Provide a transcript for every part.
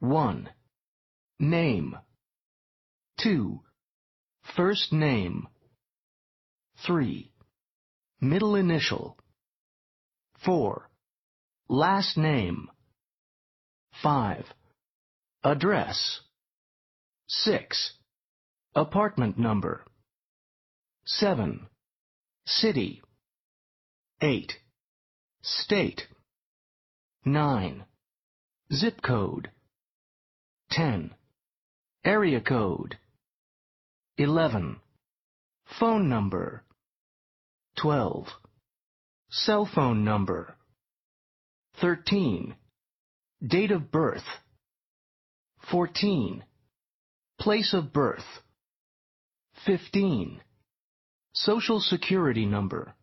1. Name. 2. First name. 3. Middle initial. 4. Last name. 5. Address. 6. Apartment number. 7. City. 8. State. 9. Zip code. 10. Area code. 11. Phone number. 12. Cell phone number. 13. Date of birth. 14. Place of birth. 15. Social security number.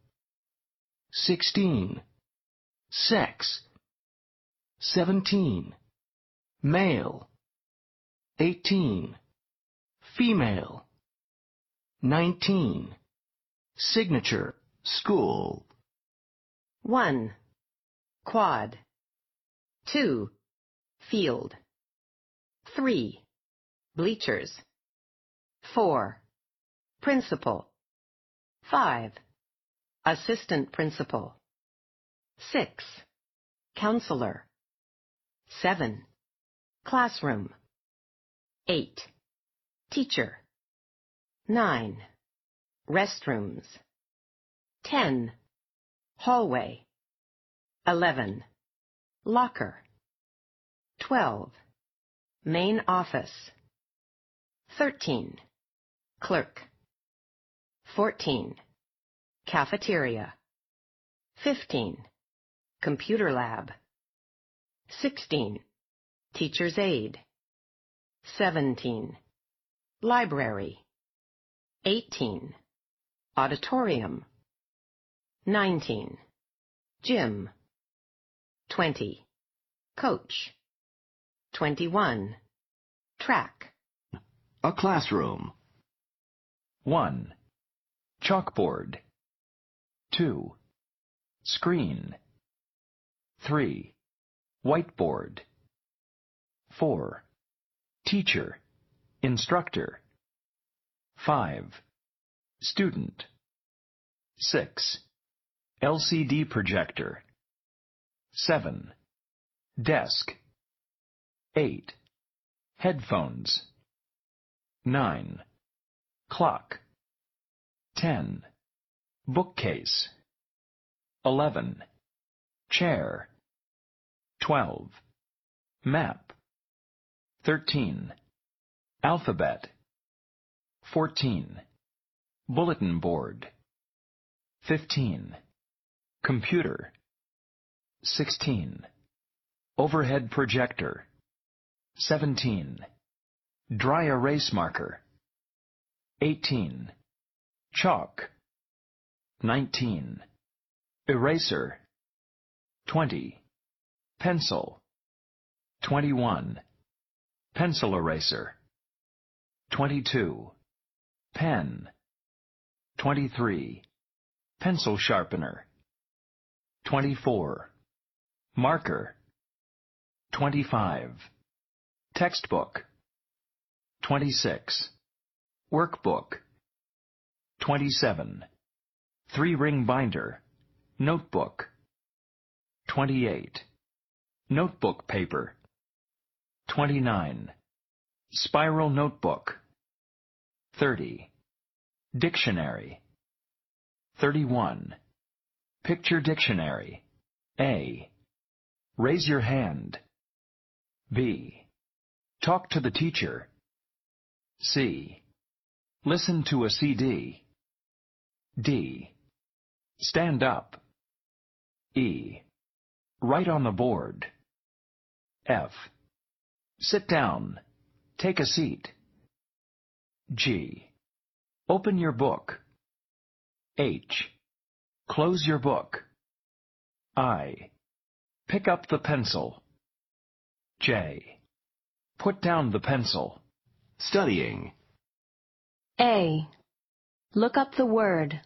16. Sex. 17. Male. 18. Female. 19. Signature. School. 1. Quad. 2. Field. 3. Bleachers. 4. Principal. 5. Assistant principal. 6. Counselor. 7. Classroom. 8. Teacher. 9. Restrooms. 10. Hallway. 11. Locker. 12. Main office. 13. Clerk. 14. Cafeteria. 15. Computer lab. 16. Teacher's aide. 17. Library. 18. Auditorium. 19. Gym. 20. Coach. 21. Track. A classroom. 1. Chalkboard. 2. Screen. 3. Whiteboard. 4. Teacher. Instructor. 5. Student. 6. LCD projector. 7. Desk. 8. Headphones. 9. Clock. 10. Bookcase. 11. Chair. 12. Map. 13. Alphabet. 14. Bulletin board. 15. Computer. 16. Overhead projector. 17. Dry erase marker. 18. Chalk. 19. Eraser. 20. Pencil. 21. Pencil eraser. 22. Pen. 23. Pencil sharpener. 24. Marker. 25. Textbook. 26. Workbook. 27. Three-ring binder. Notebook. 28. Notebook paper. 29. Spiral notebook. 30. Dictionary. 31. Picture dictionary. A. Raise your hand. B. Talk to the teacher. C. Listen to a CD. D. Stand up. E. Write on the board. F. Sit down. Take a seat. G. Open your book. H. Close your book. I. Pick up the pencil. J. Put down the pencil. Studying. A. Look up the word.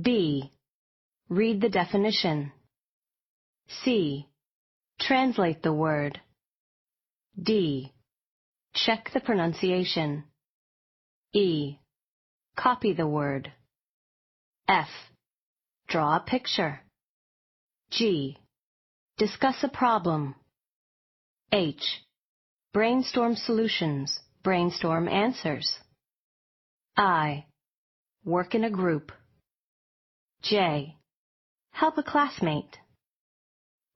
B. Read the definition. C. Translate the word. D. Check the pronunciation. E. Copy the word. F. Draw a picture. G. Discuss a problem. H. Brainstorm solutions. Brainstorm answers. I. Work in a group. J. Help a classmate.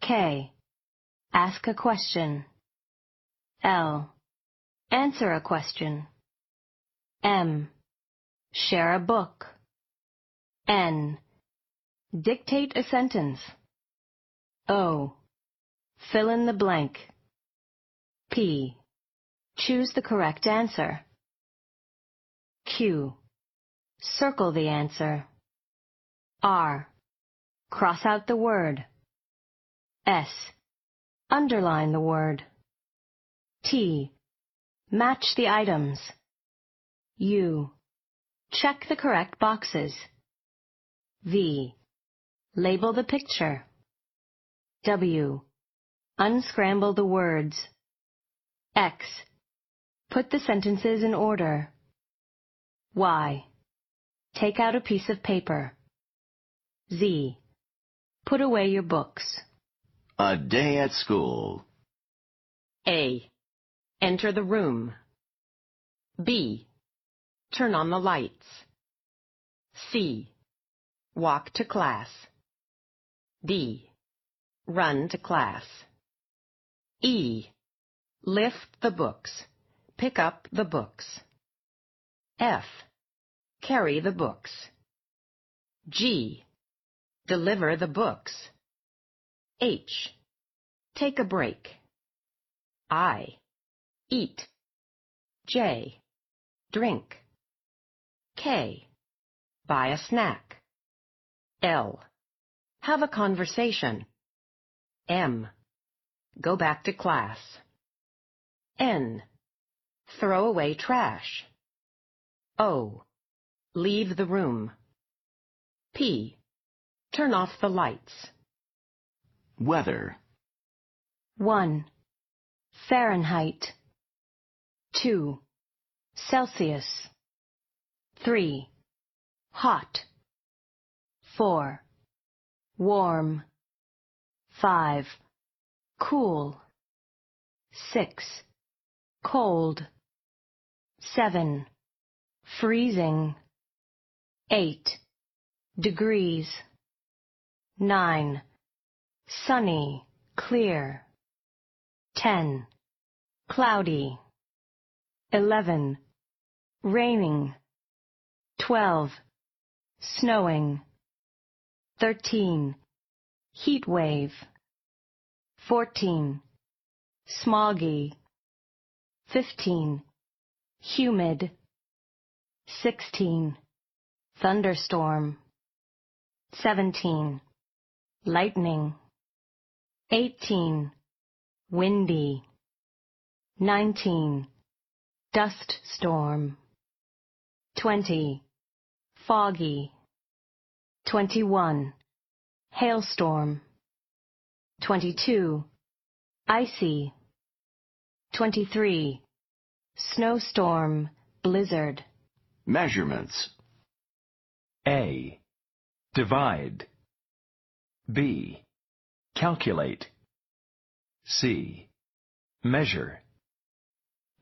K. Ask a question. L. Answer a question. M. Share a book. N. Dictate a sentence. O. Fill in the blank. P. Choose the correct answer. Q. Circle the answer. R. Cross out the word. S. Underline the word. T. Match the items. U. Check the correct boxes. V. Label the picture. W. Unscramble the words. X. Put the sentences in order. Y. Take out a piece of paper. Z. Put away your books. A day at school. A. Enter the room. B. Turn on the lights. C. Walk to class. D. Run to class. E. Lift the books. Pick up the books. F. Carry the books. G. Deliver the books. H. Take a break. I. Eat. J. Drink. K. Buy a snack. L. Have a conversation. M. Go back to class. N. Throw away trash. O. Leave the room. P. Turn off the lights. Weather. 1. Fahrenheit. 2. Celsius. 3. Hot. 4. Warm. 5. Cool. 6. Cold. 7. Freezing. 8. Degrees. 9. Sunny, clear. 10. Cloudy. 11. Raining. 12. Snowing. 13. Heat wave. 14. Smoggy. 15. Humid. 16. Thunderstorm. 17. Lightning. 18. Windy. 19. Dust storm. 20. Foggy. 21. Hailstorm. 22. Icy. 23. Snowstorm, blizzard. Measurements. A. Divide. B. Calculate. C. Measure.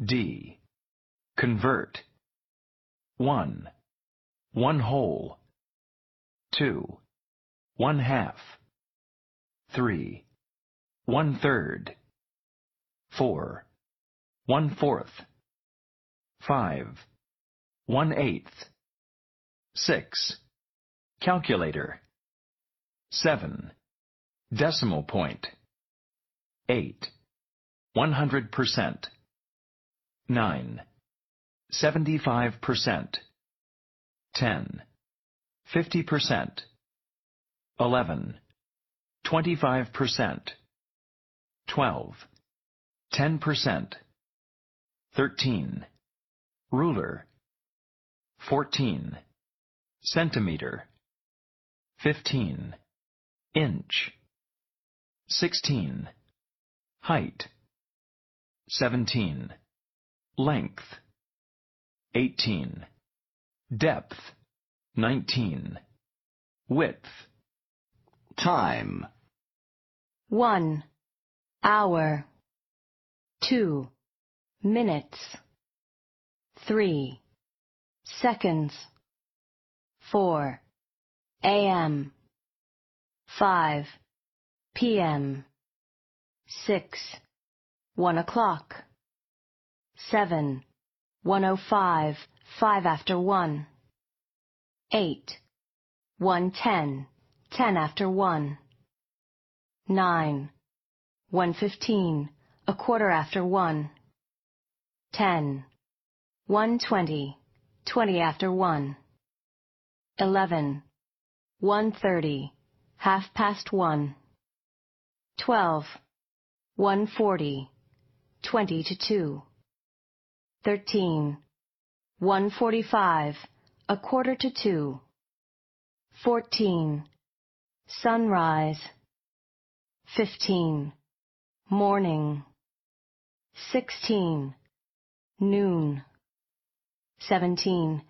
D. Convert. 1. One whole. 2. One half. 3. One third. 4. One fourth. 5. One eighth. 6. Calculator. 7. Decimal point. 8. 100%. 9. 75%. 10. 50%. 11. 25%. 12. 10%. 13. Ruler. 14. Centimeter. 15. Inch. 16. Height. 17. Length 18. Depth 19. Width time, 1. Hour 2. Minutes 3. Seconds 4. AM 5. PM 6. 1 o'clock 7. 105, 5 after 1 8. 110, 10 after 1 9. 115, a quarter after 1 10. 120, 20 after 1 11. 130, half past 1 12. 140, 20 to 2 13. 145, a quarter to 2 14. Sunrise 15. Morning 16. Noon 17.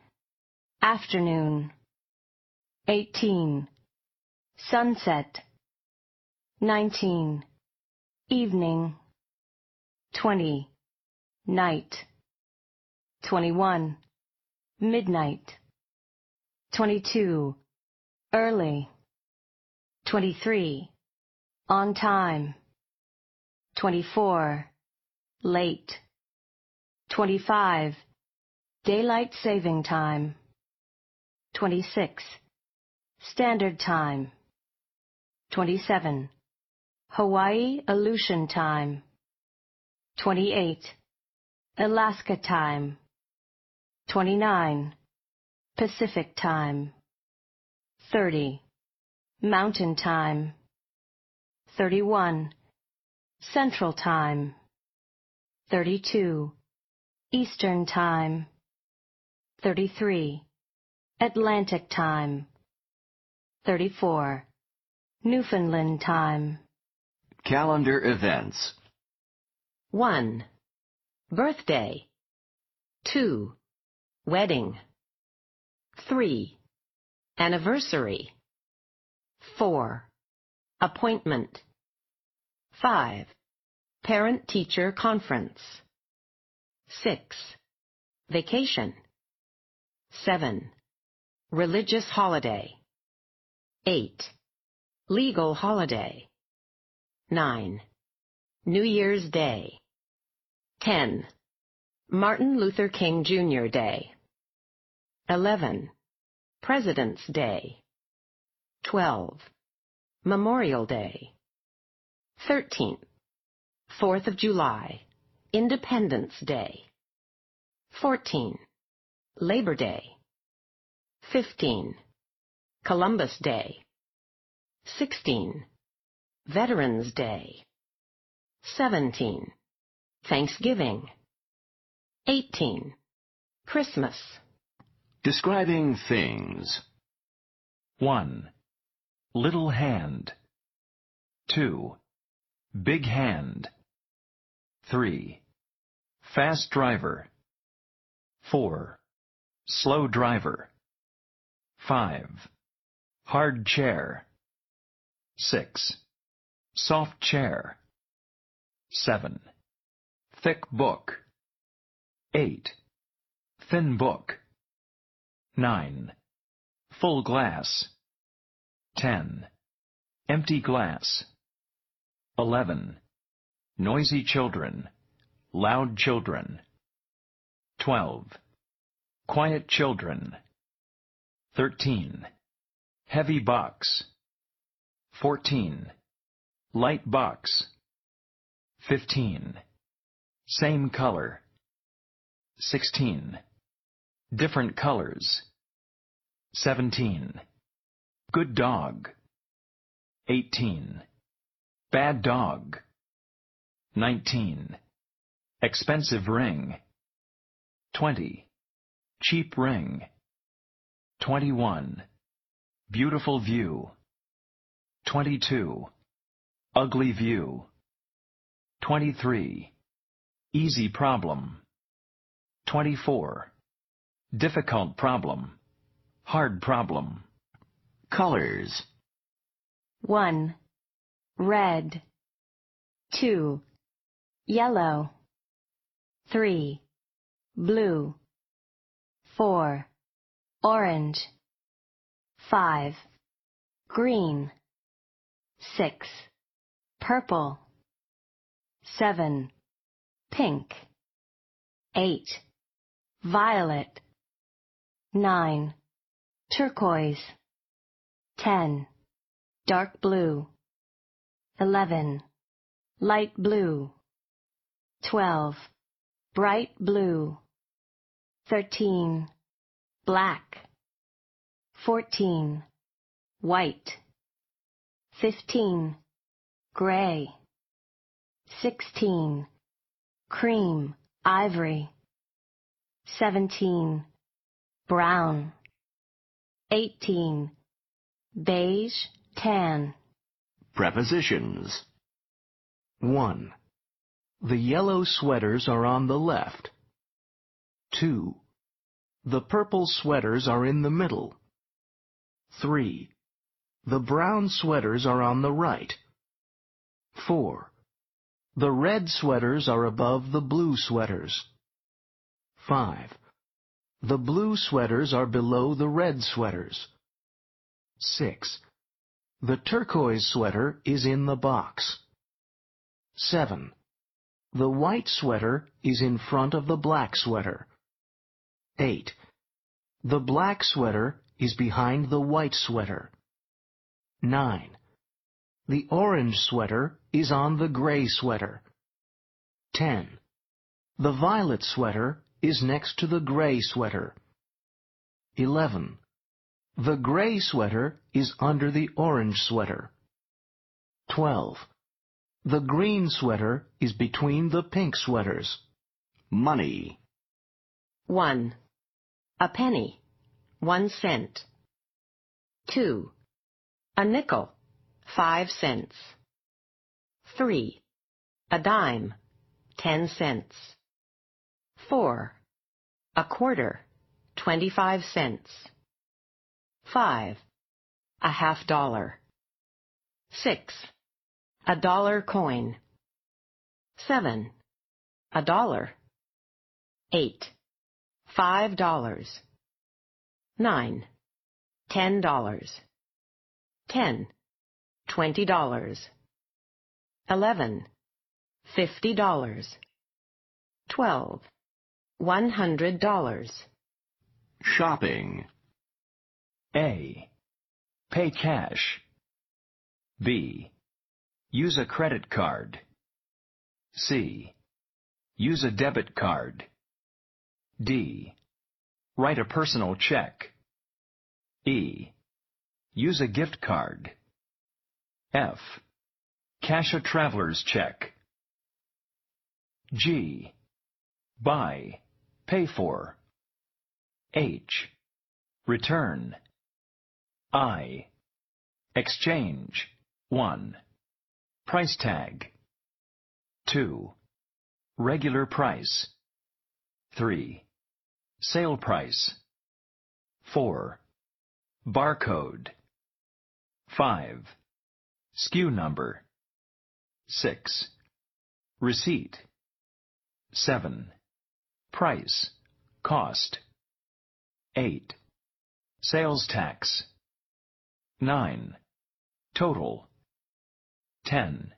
Afternoon 18. Sunset 19. Evening 20. Night 21. Midnight 22. Early 23. On time 24. Late 25. Daylight saving time 26. Standard time 27. Hawaii Aleutian time 28. Alaska time 29. Pacific time 30. Mountain time 31. Central time 32. Eastern time 33. Atlantic time 34. Newfoundland time calendar events, 1. Birthday 2. Wedding 3. Anniversary 4. Appointment 5. Parent-teacher conference 6. Vacation 7. Religious holiday 8. Legal holiday 9. New Year's Day 10. Martin Luther King Jr. Day 11. President's Day 12. Memorial Day 13. Fourth of July, Independence Day 14. Labor Day 15. Columbus Day 16. Veterans Day 17. Thanksgiving 18. Christmas describing things, 1. Little hand 2. Big hand 3. Fast driver 4. Slow driver 5. Hard chair 6. Soft chair 7. Thick book 8. Thin book 9. Full glass 10. Empty glass 11. Noisy children Loud children 12. Quiet children 13. Heavy box 14. Light box 15. Same color 16. Different colors 17. Good dog 18. Bad dog 19. Expensive ring 20. Cheap ring 21. Beautiful view 22. Ugly view 23. Easy problem. 24. Difficult problem. Hard problem. Colors. 1. Red. 2. Yellow. 3. Blue. 4. Orange. 5. Green. 6. Purple. 7. Pink. 8. Violet. 9. Turquoise. 10. Dark blue. 11. Light blue. 12. Bright blue. 13. Black. 14. White. 15. Gray. 16. Cream, ivory. 17. Brown. 18. Beige, tan. Prepositions. 1. The yellow sweaters are on the left. 2. The purple sweaters are in the middle. 3. The brown sweaters are on the right. 4. The red sweaters are above the blue sweaters. 5. The blue sweaters are below the red sweaters. 6. The turquoise sweater is in the box. 7. The white sweater is in front of the black sweater. 8. The black sweater is behind the white sweater. 9. The orange sweater is on the gray sweater. 10. The violet sweater is next to the gray sweater. 11. The gray sweater is under the orange sweater. 12. The green sweater is between the pink sweaters. Money. 1. A penny, 1 cent. 2. A nickel, 5 cents. 3. A dime, 10 cents. 4. A quarter, 25 cents. 5. A half dollar. 6. A dollar coin. 7. A dollar. 8. Five dollars. 9. Ten dollars. 10. Twenty dollars. 11. Fifty dollars. 12. One hundred dollars. Shopping. A. Pay cash. B. Use a credit card. C. Use a debit card. D. Write a personal check. E. Use a gift card. F. Cash a traveler's check. G. Buy. Pay for. H. Return. I. Exchange. 1. Price tag. 2. Regular price. 3. Sale price. 4. Barcode. 5. SKU number. 6. Receipt. 7. Price. Cost. 8. Sales tax. 9. Total. 10.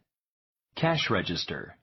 Cash register.